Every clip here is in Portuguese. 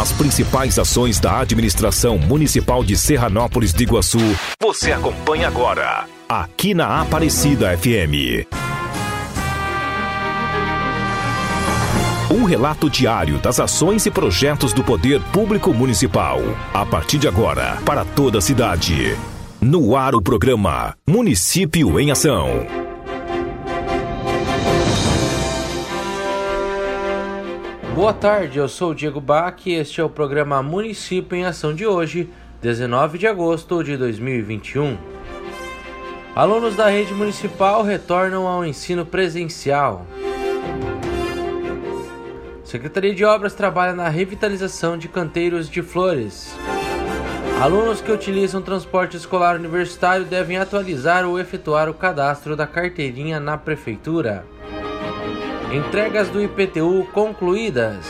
As principais ações da administração municipal de Serranópolis de Iguaçu, você acompanha agora, aqui na Aparecida FM. Um relato diário das ações e projetos do Poder Público Municipal. A partir de agora, para toda a cidade. No ar o programa Município em Ação. Boa tarde, eu sou o Diego Bach e este é o programa Município em Ação de hoje, 19 de agosto de 2021. Alunos da rede municipal retornam ao ensino presencial. Secretaria de Obras trabalha na revitalização de canteiros de flores. Alunos que utilizam transporte escolar universitário devem atualizar ou efetuar o cadastro da carteirinha na prefeitura. Entregas do IPTU concluídas.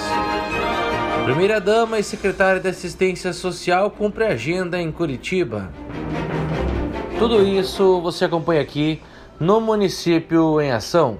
Primeira-dama e secretária de Assistência Social cumpre agenda em Curitiba. Tudo isso você acompanha aqui no Município em Ação.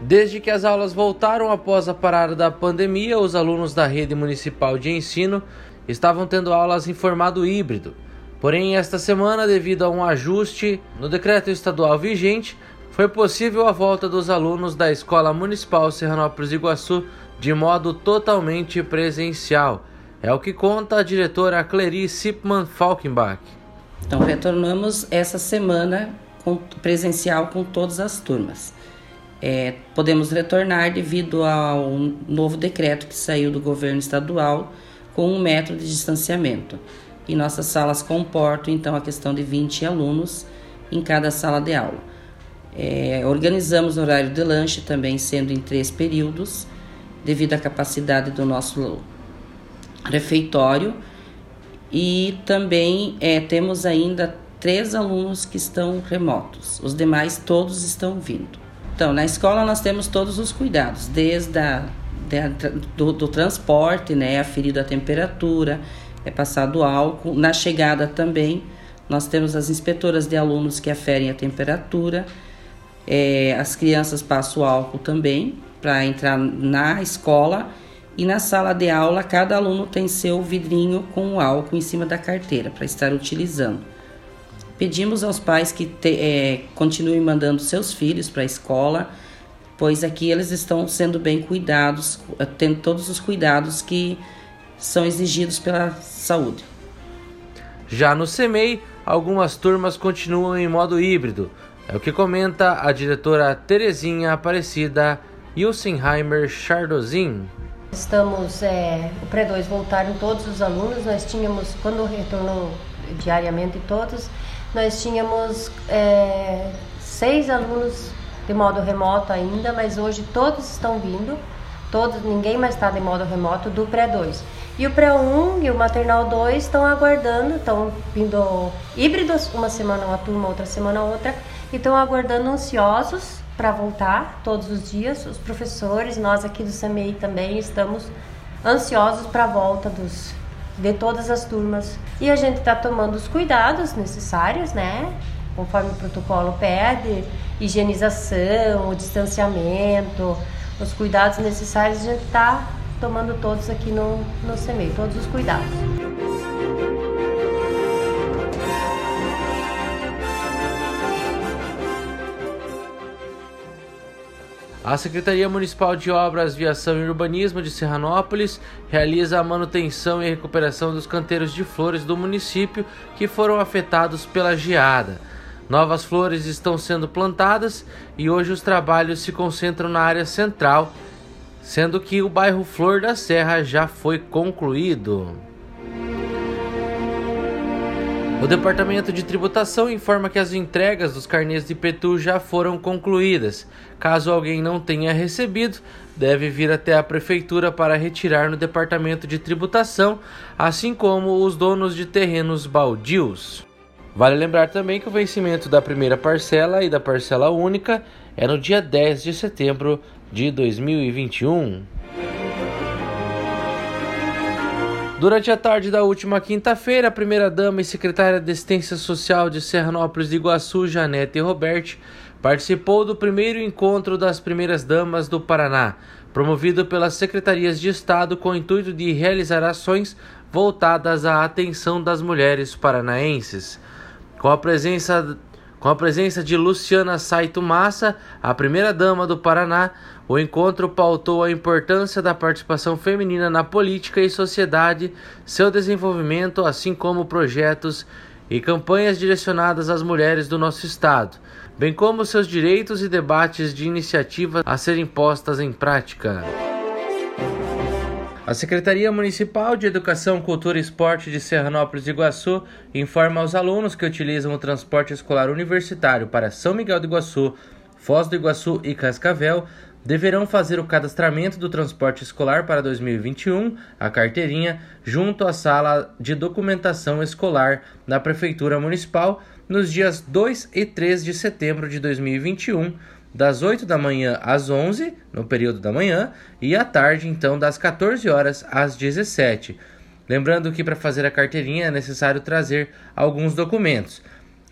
Desde que as aulas voltaram após a parada da pandemia, os alunos da rede municipal de ensino estavam tendo aulas em formato híbrido. Porém, esta semana, devido a um ajuste no decreto estadual vigente, foi possível a volta dos alunos da Escola Municipal Serranópolis Iguaçu de modo totalmente presencial. É o que conta a diretora Cleri Sipman Falkenbach. Então, retornamos essa semana com, presencial com todas as turmas. É, podemos retornar devido ao novo decreto que saiu do governo estadual com um metro de distanciamento. E nossas salas comportam então a questão de 20 alunos em cada sala de aula. É, organizamos o horário de lanche também sendo em três períodos, devido à capacidade do nosso refeitório. E também é, temos ainda três alunos que estão remotos, os demais todos estão vindo. Então, na escola nós temos todos os cuidados, desde a, do, do, transporte, né, aferido a temperatura, é passado álcool. Na chegada também, nós temos as inspetoras de alunos que aferem a temperatura é, as crianças passam álcool também para entrar na escola e na sala de aula cada aluno tem seu vidrinho com álcool em cima da carteira para estar utilizando. Pedimos aos pais que te, é, continuem mandando seus filhos para a escola, pois aqui eles estão sendo bem cuidados, tendo todos os cuidados que são exigidos pela saúde. Já no CEMEI, algumas turmas continuam em modo híbrido, é o que comenta a diretora Terezinha Aparecida Ilsenheimer Chardozin. Estamos, é, o pré-2 voltaram todos os alunos, nós tínhamos, quando retornou diariamente todos, nós tínhamos é, seis alunos de modo remoto ainda, mas hoje todos estão vindo, todos, ninguém mais está de modo remoto do pré-2. E o pré-1 e o maternal 2 estão aguardando, estão vindo híbridos, uma semana uma turma, outra semana outra, estão aguardando ansiosos para voltar todos os dias. Os professores, nós aqui do CMEI também estamos ansiosos para a volta dos, de todas as turmas. E a gente está tomando os cuidados necessários, né? Conforme o protocolo pede, higienização, o distanciamento, os cuidados necessários, a gente está tomando todos aqui no, no CMEI, todos os cuidados. A Secretaria Municipal de Obras, Viação e Urbanismo de Serranópolis realiza a manutenção e recuperação dos canteiros de flores do município que foram afetados pela geada. Novas flores estão sendo plantadas e hoje os trabalhos se concentram na área central, sendo que o bairro Flor da Serra já foi concluído. O Departamento de Tributação informa que as entregas dos carnês de IPTU já foram concluídas. Caso alguém não tenha recebido, deve vir até a Prefeitura para retirar no Departamento de Tributação, assim como os donos de terrenos baldios. Vale lembrar também que o vencimento da primeira parcela e da parcela única é no dia 10 de setembro de 2021. Durante a tarde da última quinta-feira, a primeira-dama e secretária de Assistência Social de Serranópolis de Iguaçu, Janete Roberti, participou do primeiro encontro das primeiras damas do Paraná, promovido pelas secretarias de Estado com o intuito de realizar ações voltadas à atenção das mulheres paranaenses. Com a presença com a presença de Luciana Saito Massa, a primeira-dama do Paraná, o encontro pautou a importância da participação feminina na política e sociedade, seu desenvolvimento, assim como projetos e campanhas direcionadas às mulheres do nosso Estado, bem como seus direitos e debates de iniciativa a serem postas em prática. A Secretaria Municipal de Educação, Cultura e Esporte de Serranópolis do Iguaçu informa aos alunos que utilizam o transporte escolar universitário para São Miguel do Iguaçu, Foz do Iguaçu e Cascavel deverão fazer o cadastramento do transporte escolar para 2021, a carteirinha, junto à sala de documentação escolar da Prefeitura Municipal nos dias 2 e 3 de setembro de 2021 das 8 da manhã às 11, no período da manhã, e à tarde, então, das 14 horas às 17. Lembrando que para fazer a carteirinha é necessário trazer alguns documentos: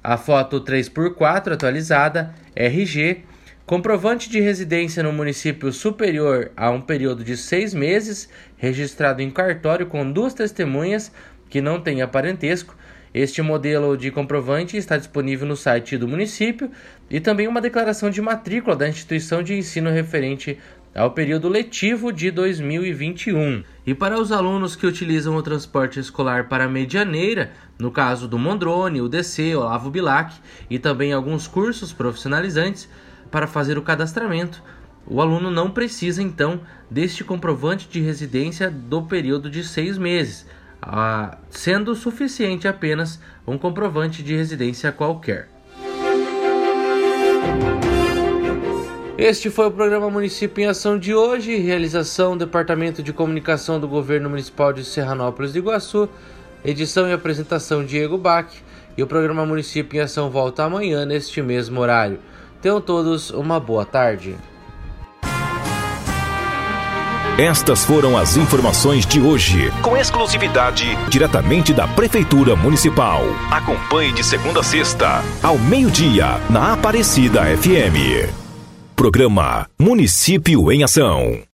a foto 3x4 atualizada, RG, comprovante de residência no município superior a um período de seis meses, registrado em cartório com duas testemunhas que não tenha parentesco este modelo de comprovante está disponível no site do município e também uma declaração de matrícula da instituição de ensino referente ao período letivo de 2021. E para os alunos que utilizam o transporte escolar para Medianeira, no caso do Mondrone, o DC, Olavo Bilac e também alguns cursos profissionalizantes, para fazer o cadastramento, o aluno não precisa então deste comprovante de residência do período de seis meses ah, sendo suficiente apenas um comprovante de residência qualquer. Este foi o programa Município em Ação de hoje, realização Departamento de Comunicação do Governo Municipal de Serranópolis do Iguaçu, edição e apresentação Diego Bach, e o programa Município em Ação volta amanhã neste mesmo horário. Tenham todos uma boa tarde. Estas foram as informações de hoje, com exclusividade diretamente da Prefeitura Municipal. Acompanhe de segunda a sexta, ao meio-dia, na Aparecida FM. Programa Município em Ação.